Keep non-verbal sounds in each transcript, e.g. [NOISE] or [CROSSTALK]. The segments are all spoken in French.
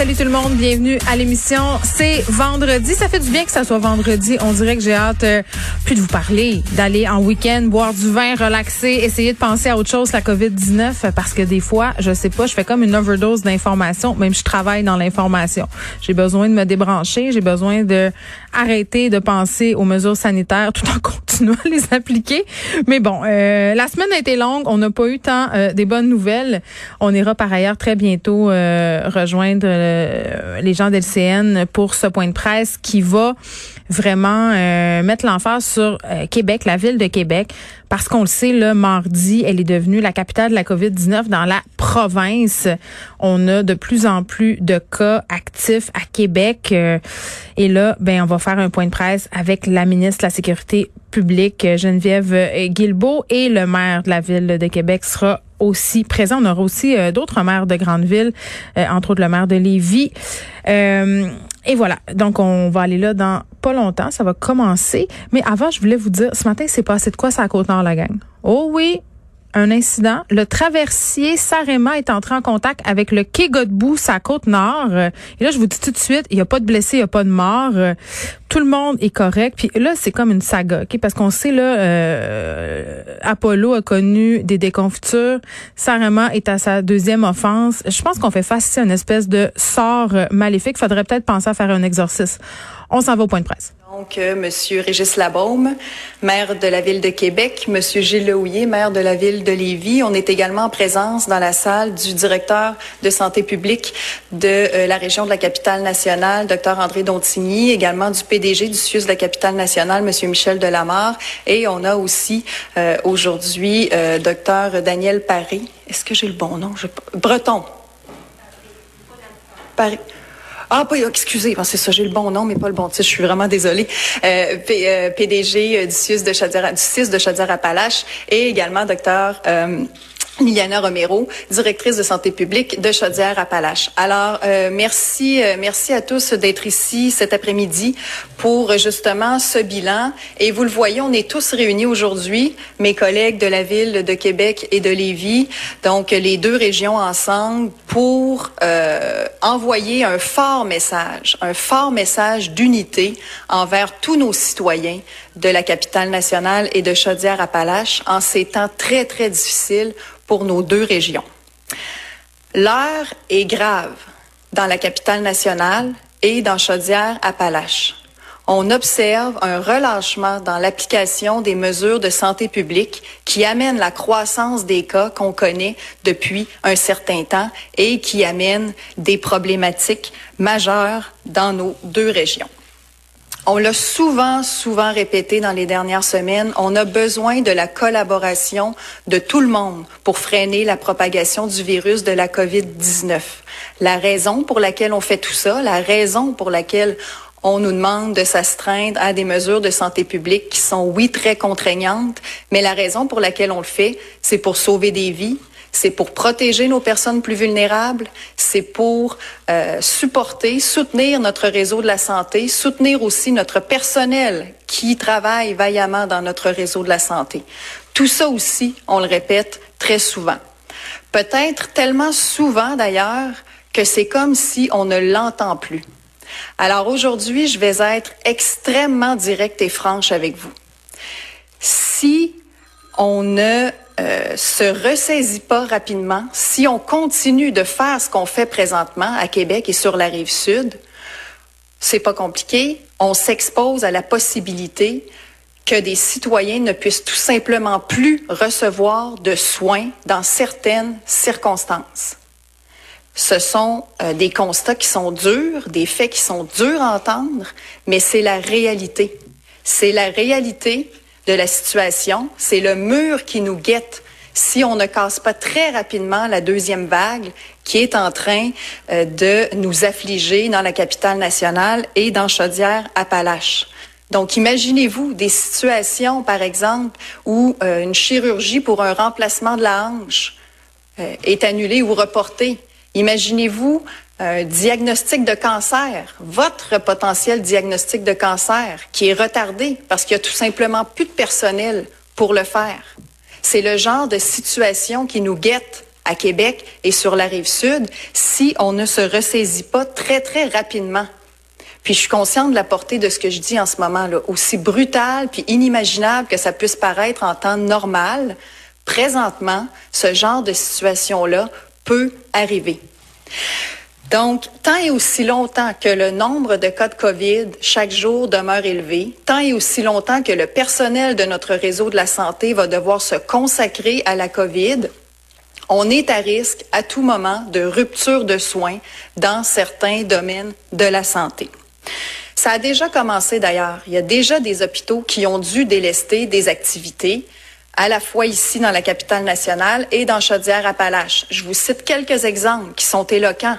Salut tout le monde, bienvenue à l'émission. C'est vendredi, ça fait du bien que ça soit vendredi. On dirait que j'ai hâte euh, plus de vous parler, d'aller en week-end, boire du vin, relaxer, essayer de penser à autre chose, la COVID-19, parce que des fois, je sais pas, je fais comme une overdose d'informations, même je travaille dans l'information. J'ai besoin de me débrancher, j'ai besoin de arrêter de penser aux mesures sanitaires tout en [LAUGHS] continuant à les appliquer. Mais bon, euh, la semaine a été longue, on n'a pas eu tant euh, des bonnes nouvelles. On ira par ailleurs très bientôt rejoindre euh, les gens d'LCN pour ce point de presse qui va vraiment euh, mettre l'emphase sur euh, Québec, la ville de Québec, parce qu'on le sait, le mardi, elle est devenue la capitale de la COVID-19 dans la province. On a de plus en plus de cas actifs à Québec. et là, ben, on va faire un point de presse avec la ministre de la Sécurité publique, Geneviève Guilbeault, et le maire de la ville de Québec sera aussi présent. On aura aussi euh, d'autres maires de grandes villes, euh, entre autres le maire de Lévis. Euh, et voilà. Donc, on va aller là dans pas longtemps. Ça va commencer. Mais avant, je voulais vous dire, ce matin, c'est passé de quoi ça à Côte-Nord, la gang? Oh oui, un incident. Le traversier Sarema est entré en contact avec le quai sa côte nord. Et là, je vous dis tout de suite, il n'y a pas de blessés, il n'y a pas de morts. Tout le monde est correct. Puis là, c'est comme une saga, ok? Parce qu'on sait là, euh, Apollo a connu des déconfitures. Sarema est à sa deuxième offense. Je pense qu'on fait face à une espèce de sort maléfique. Faudrait peut-être penser à faire un exorcisme. On s'en va au point de presse. Donc, euh, Monsieur Régis Labaume, maire de la ville de Québec, Monsieur Gilles Lehouillier, maire de la ville de Lévis. On est également en présence dans la salle du directeur de santé publique de euh, la région de la capitale nationale, Dr André Dontigny, également du PDG du CIUS de la capitale nationale, Monsieur Michel Delamarre, et on a aussi euh, aujourd'hui Dr Daniel Paris. Est-ce que j'ai le bon nom? Breton. Paris. Ah, pas, excusez, c'est ça, j'ai le bon nom, mais pas le bon titre. Je suis vraiment désolée. Euh, PDG euh, du CIUS de Chaudière, du CIS de Chaudière-Appalaches et également docteur euh, Liliana Romero, directrice de santé publique de Chaudière-Appalaches. Alors, euh, merci, euh, merci à tous d'être ici cet après-midi pour justement ce bilan. Et vous le voyez, on est tous réunis aujourd'hui, mes collègues de la ville de Québec et de Lévis, donc les deux régions ensemble, pour euh, envoyer un fort message, un fort message d'unité envers tous nos citoyens de la capitale nationale et de Chaudière-Appalaches en ces temps très, très difficiles pour nos deux régions. L'heure est grave dans la capitale nationale et dans Chaudière-Appalaches. On observe un relâchement dans l'application des mesures de santé publique qui amène la croissance des cas qu'on connaît depuis un certain temps et qui amène des problématiques majeures dans nos deux régions. On l'a souvent, souvent répété dans les dernières semaines, on a besoin de la collaboration de tout le monde pour freiner la propagation du virus de la COVID-19. La raison pour laquelle on fait tout ça, la raison pour laquelle on nous demande de s'astreindre à des mesures de santé publique qui sont, oui, très contraignantes, mais la raison pour laquelle on le fait, c'est pour sauver des vies, c'est pour protéger nos personnes plus vulnérables, c'est pour euh, supporter, soutenir notre réseau de la santé, soutenir aussi notre personnel qui travaille vaillamment dans notre réseau de la santé. Tout ça aussi, on le répète très souvent. Peut-être tellement souvent d'ailleurs que c'est comme si on ne l'entend plus. Alors aujourd'hui, je vais être extrêmement directe et franche avec vous. Si on ne euh, se ressaisit pas rapidement, si on continue de faire ce qu'on fait présentement à Québec et sur la rive sud, c'est pas compliqué. On s'expose à la possibilité que des citoyens ne puissent tout simplement plus recevoir de soins dans certaines circonstances. Ce sont euh, des constats qui sont durs, des faits qui sont durs à entendre, mais c'est la réalité. C'est la réalité de la situation, c'est le mur qui nous guette si on ne casse pas très rapidement la deuxième vague qui est en train euh, de nous affliger dans la capitale nationale et dans Chaudière-Appalaches. Donc, imaginez-vous des situations, par exemple, où euh, une chirurgie pour un remplacement de la hanche euh, est annulée ou reportée. Imaginez-vous un diagnostic de cancer, votre potentiel diagnostic de cancer qui est retardé parce qu'il y a tout simplement plus de personnel pour le faire. C'est le genre de situation qui nous guette à Québec et sur la rive sud si on ne se ressaisit pas très, très rapidement. Puis je suis consciente de la portée de ce que je dis en ce moment-là, aussi brutal puis inimaginable que ça puisse paraître en temps normal. Présentement, ce genre de situation-là peut arriver. Donc, tant et aussi longtemps que le nombre de cas de COVID chaque jour demeure élevé, tant et aussi longtemps que le personnel de notre réseau de la santé va devoir se consacrer à la COVID, on est à risque à tout moment de rupture de soins dans certains domaines de la santé. Ça a déjà commencé d'ailleurs. Il y a déjà des hôpitaux qui ont dû délester des activités à la fois ici dans la capitale nationale et dans Chaudière-Appalaches. Je vous cite quelques exemples qui sont éloquents.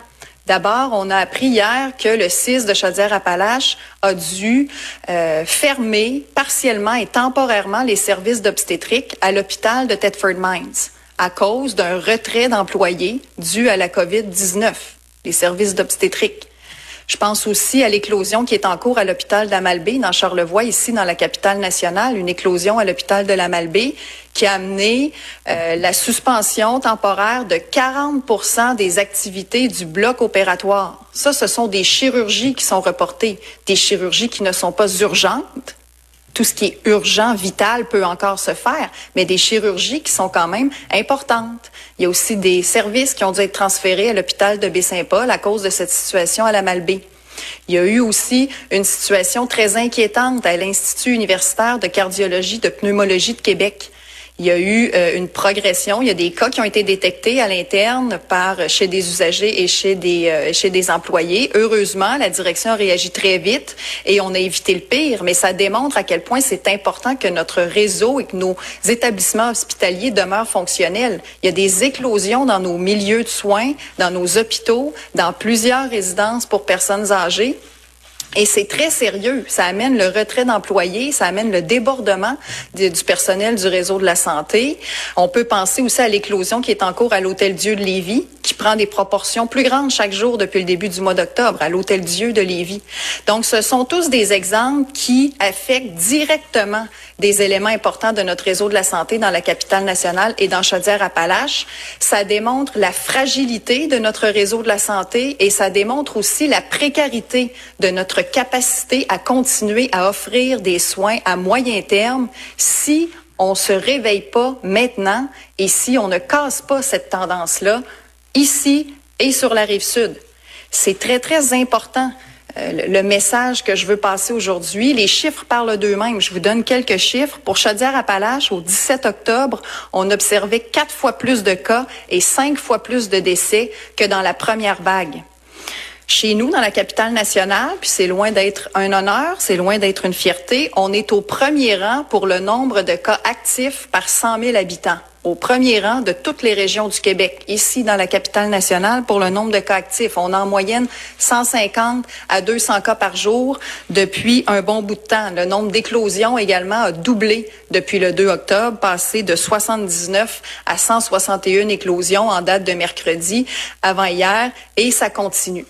D'abord, on a appris hier que le CIS de Chaudière-Appalaches a dû euh, fermer partiellement et temporairement les services d'obstétrique à l'hôpital de Thetford Mines à cause d'un retrait d'employés dû à la COVID-19, les services d'obstétrique. Je pense aussi à l'éclosion qui est en cours à l'hôpital d'Amalbé, dans Charlevoix, ici dans la capitale nationale, une éclosion à l'hôpital de l'Amalbé qui a amené euh, la suspension temporaire de 40 des activités du bloc opératoire. Ça, ce sont des chirurgies qui sont reportées, des chirurgies qui ne sont pas urgentes, tout ce qui est urgent, vital peut encore se faire, mais des chirurgies qui sont quand même importantes. Il y a aussi des services qui ont dû être transférés à l'hôpital de Baie-Saint-Paul à cause de cette situation à la Malbaie. Il y a eu aussi une situation très inquiétante à l'Institut universitaire de cardiologie de pneumologie de Québec. Il y a eu euh, une progression. Il y a des cas qui ont été détectés à l'interne par chez des usagers et chez des euh, chez des employés. Heureusement, la direction a réagi très vite et on a évité le pire. Mais ça démontre à quel point c'est important que notre réseau et que nos établissements hospitaliers demeurent fonctionnels. Il y a des éclosions dans nos milieux de soins, dans nos hôpitaux, dans plusieurs résidences pour personnes âgées. Et c'est très sérieux. Ça amène le retrait d'employés, ça amène le débordement du personnel du réseau de la santé. On peut penser aussi à l'éclosion qui est en cours à l'Hôtel Dieu de Lévis, qui prend des proportions plus grandes chaque jour depuis le début du mois d'octobre à l'Hôtel Dieu de Lévis. Donc, ce sont tous des exemples qui affectent directement des éléments importants de notre réseau de la santé dans la capitale nationale et dans Chaudière-Appalaches. Ça démontre la fragilité de notre réseau de la santé et ça démontre aussi la précarité de notre capacité à continuer à offrir des soins à moyen terme si on se réveille pas maintenant et si on ne casse pas cette tendance-là ici et sur la rive sud. C'est très, très important. Euh, le message que je veux passer aujourd'hui. Les chiffres parlent d'eux-mêmes. Je vous donne quelques chiffres. Pour Chaudière-Appalaches, au 17 octobre, on observait quatre fois plus de cas et cinq fois plus de décès que dans la première vague. Chez nous, dans la capitale nationale, puis c'est loin d'être un honneur, c'est loin d'être une fierté, on est au premier rang pour le nombre de cas actifs par 100 000 habitants au premier rang de toutes les régions du Québec, ici dans la capitale nationale, pour le nombre de cas actifs. On a en moyenne 150 à 200 cas par jour depuis un bon bout de temps. Le nombre d'éclosions également a doublé depuis le 2 octobre, passé de 79 à 161 éclosions en date de mercredi avant hier, et ça continue.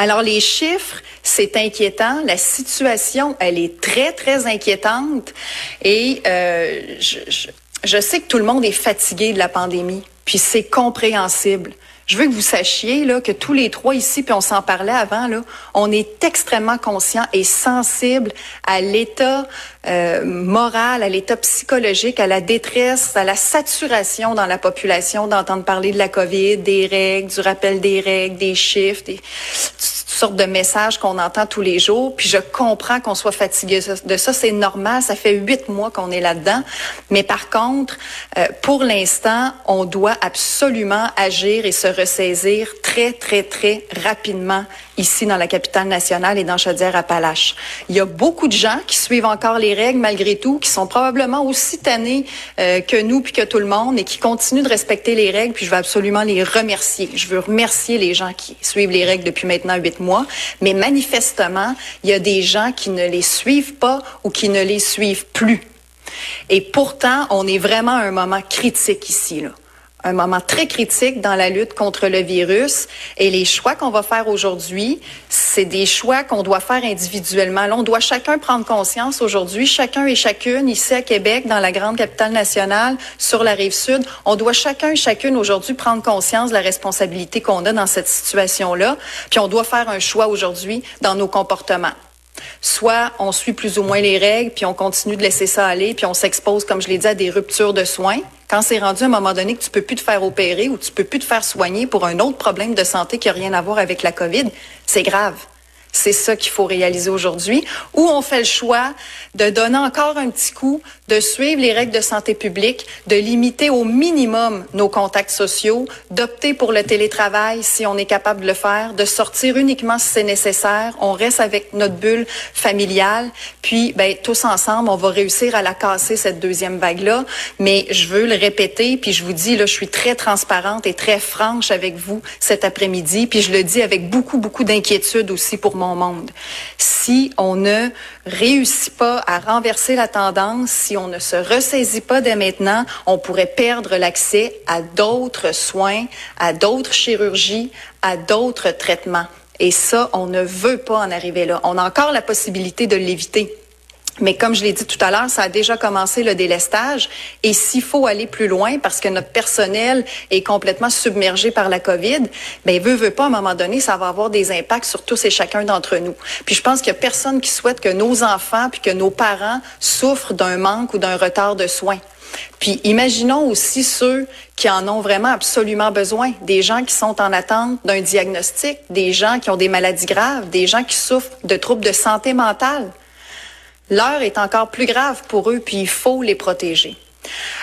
Alors les chiffres, c'est inquiétant. La situation, elle est très très inquiétante. Et euh, je, je, je sais que tout le monde est fatigué de la pandémie, puis c'est compréhensible. Je veux que vous sachiez là que tous les trois ici, puis on s'en parlait avant là, on est extrêmement conscient et sensible à l'état euh, moral, à l'état psychologique, à la détresse, à la saturation dans la population d'entendre parler de la COVID, des règles, du rappel des règles, des chiffres, des sortes de messages qu'on entend tous les jours. Puis je comprends qu'on soit fatigué de ça. C'est normal. Ça fait huit mois qu'on est là-dedans. Mais par contre, euh, pour l'instant, on doit absolument agir et se ressaisir très, très, très rapidement ici dans la capitale nationale et dans Chaudière-Appalaches. Il y a beaucoup de gens qui suivent encore les règles malgré tout, qui sont probablement aussi tannés euh, que nous puis que tout le monde et qui continuent de respecter les règles. Puis je veux absolument les remercier. Je veux remercier les gens qui suivent les règles depuis maintenant huit mois. Mais manifestement, il y a des gens qui ne les suivent pas ou qui ne les suivent plus. Et pourtant, on est vraiment à un moment critique ici. Là un moment très critique dans la lutte contre le virus. Et les choix qu'on va faire aujourd'hui, c'est des choix qu'on doit faire individuellement. Là, on doit chacun prendre conscience aujourd'hui, chacun et chacune ici à Québec, dans la grande capitale nationale, sur la rive sud, on doit chacun et chacune aujourd'hui prendre conscience de la responsabilité qu'on a dans cette situation-là. Puis on doit faire un choix aujourd'hui dans nos comportements. Soit on suit plus ou moins les règles, puis on continue de laisser ça aller, puis on s'expose, comme je l'ai dit, à des ruptures de soins. Quand c'est rendu à un moment donné que tu peux plus te faire opérer ou tu peux plus te faire soigner pour un autre problème de santé qui a rien à voir avec la COVID, c'est grave. C'est ça qu'il faut réaliser aujourd'hui. Ou on fait le choix de donner encore un petit coup, de suivre les règles de santé publique, de limiter au minimum nos contacts sociaux, d'opter pour le télétravail si on est capable de le faire, de sortir uniquement si c'est nécessaire. On reste avec notre bulle familiale. Puis, ben, tous ensemble, on va réussir à la casser, cette deuxième vague-là. Mais je veux le répéter, puis je vous dis, là, je suis très transparente et très franche avec vous cet après-midi. Puis je le dis avec beaucoup, beaucoup d'inquiétude aussi pour mon monde. Si on ne réussit pas à renverser la tendance, si on ne se ressaisit pas dès maintenant, on pourrait perdre l'accès à d'autres soins, à d'autres chirurgies, à d'autres traitements. Et ça, on ne veut pas en arriver là. On a encore la possibilité de l'éviter. Mais comme je l'ai dit tout à l'heure, ça a déjà commencé le délestage. Et s'il faut aller plus loin, parce que notre personnel est complètement submergé par la COVID, ben veut, veut pas, à un moment donné, ça va avoir des impacts sur tous et chacun d'entre nous. Puis je pense qu'il y a personne qui souhaite que nos enfants puis que nos parents souffrent d'un manque ou d'un retard de soins. Puis imaginons aussi ceux qui en ont vraiment absolument besoin, des gens qui sont en attente d'un diagnostic, des gens qui ont des maladies graves, des gens qui souffrent de troubles de santé mentale. L'heure est encore plus grave pour eux, puis il faut les protéger.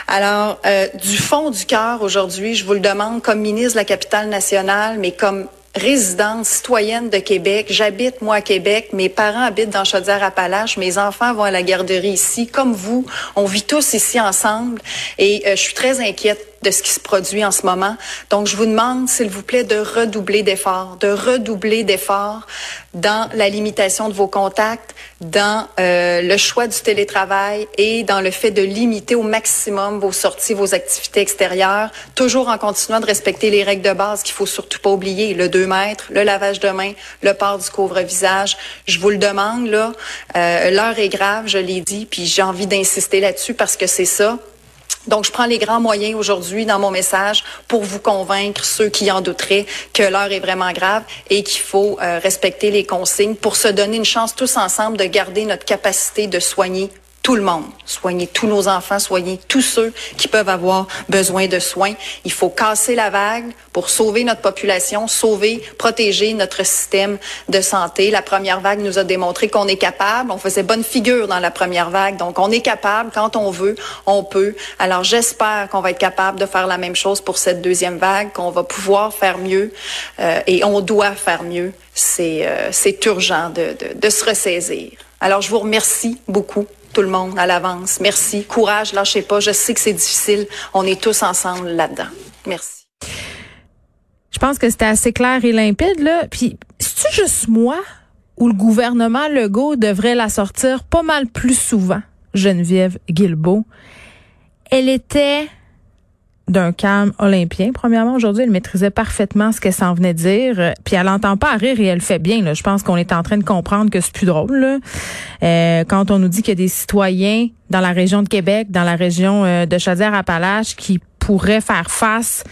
Alors, euh, du fond du cœur, aujourd'hui, je vous le demande comme ministre de la capitale nationale, mais comme résidente citoyenne de Québec. J'habite, moi, à Québec. Mes parents habitent dans Chaudière-Appalaches. Mes enfants vont à la garderie ici. Comme vous, on vit tous ici ensemble. Et euh, je suis très inquiète de ce qui se produit en ce moment. Donc, je vous demande, s'il vous plaît, de redoubler d'efforts, de redoubler d'efforts dans la limitation de vos contacts, dans euh, le choix du télétravail et dans le fait de limiter au maximum vos sorties, vos activités extérieures, toujours en continuant de respecter les règles de base qu'il faut surtout pas oublier, le 2 mètres, le lavage de mains, le port du couvre-visage. Je vous le demande, là, euh, l'heure est grave, je l'ai dit, puis j'ai envie d'insister là-dessus parce que c'est ça. Donc, je prends les grands moyens aujourd'hui dans mon message pour vous convaincre, ceux qui en douteraient, que l'heure est vraiment grave et qu'il faut euh, respecter les consignes pour se donner une chance tous ensemble de garder notre capacité de soigner tout le monde, soigner tous nos enfants, soigner tous ceux qui peuvent avoir besoin de soins. Il faut casser la vague pour sauver notre population, sauver, protéger notre système de santé. La première vague nous a démontré qu'on est capable. On faisait bonne figure dans la première vague, donc on est capable quand on veut, on peut. Alors j'espère qu'on va être capable de faire la même chose pour cette deuxième vague, qu'on va pouvoir faire mieux euh, et on doit faire mieux. C'est euh, urgent de, de, de se ressaisir. Alors je vous remercie beaucoup tout le monde à l'avance. Merci. Courage, lâchez pas. Je sais que c'est difficile. On est tous ensemble là-dedans. Merci. Je pense que c'était assez clair et limpide, là. Puis, c'est-tu juste moi ou le gouvernement Legault devrait la sortir pas mal plus souvent, Geneviève Guilbeault? Elle était d'un calme olympien. Premièrement, aujourd'hui, elle maîtrisait parfaitement ce qu'elle s'en venait dire. Puis elle n'entend pas rire et elle fait bien. Là. Je pense qu'on est en train de comprendre que c'est plus drôle. Là. Euh, quand on nous dit qu'il y a des citoyens dans la région de Québec, dans la région euh, de Chaudière-Appalaches, qui pourraient faire face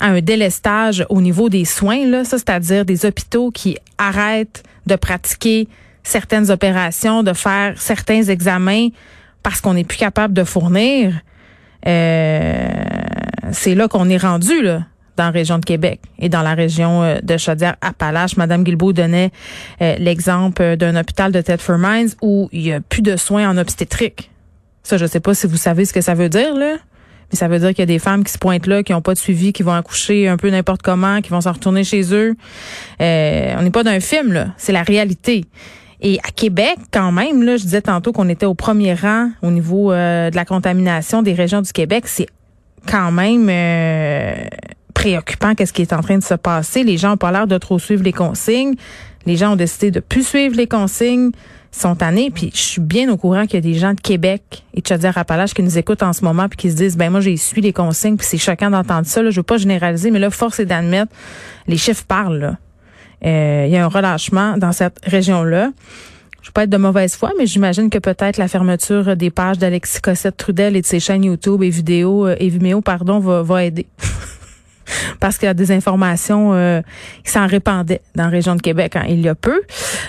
à un délestage au niveau des soins, là, ça, c'est-à-dire des hôpitaux qui arrêtent de pratiquer certaines opérations, de faire certains examens parce qu'on n'est plus capable de fournir. Euh, c'est là qu'on est rendu là dans la région de Québec et dans la région euh, de Chaudière-Appalaches. Madame Guilbeault donnait euh, l'exemple d'un hôpital de Thetford Mines où il y a plus de soins en obstétrique. Ça, je sais pas si vous savez ce que ça veut dire, là. Mais ça veut dire qu'il y a des femmes qui se pointent là, qui n'ont pas de suivi, qui vont accoucher un peu n'importe comment, qui vont s'en retourner chez eux. Euh, on n'est pas d'un film, là. C'est la réalité. Et à Québec, quand même, là, je disais tantôt qu'on était au premier rang au niveau de la contamination des régions du Québec. C'est quand même euh, préoccupant qu'est-ce qui est en train de se passer. Les gens ont pas l'air de trop suivre les consignes. Les gens ont décidé de plus suivre les consignes sont tannés. Puis je suis bien au courant qu'il y a des gens de Québec et de Chaudière-Appalaches qui nous écoutent en ce moment puis qui se disent, ben moi j'ai suivi les consignes puis c'est choquant d'entendre ça. Là. Je veux pas généraliser, mais là force est d'admettre, les chiffres parlent. Euh, il y a un relâchement dans cette région-là je peux pas être de mauvaise foi, mais j'imagine que peut-être la fermeture des pages d'Alexis Cossette Trudel et de ses chaînes YouTube et vidéo euh, et Vimeo, pardon, va, va aider. [LAUGHS] Parce qu'il y a des informations euh, qui s'en répandaient dans la région de Québec hein, il y a peu.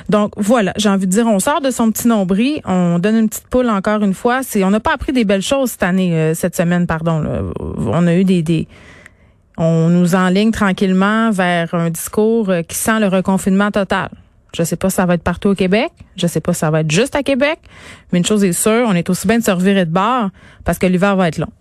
Donc voilà, j'ai envie de dire, on sort de son petit nombril, on donne une petite poule encore une fois. C'est, on n'a pas appris des belles choses cette année, euh, cette semaine, pardon. On a eu des, des on nous enligne tranquillement vers un discours qui sent le reconfinement total. Je sais pas si ça va être partout au Québec. Je sais pas si ça va être juste à Québec. Mais une chose est sûre, on est aussi bien de se revirer de bord parce que l'hiver va être long.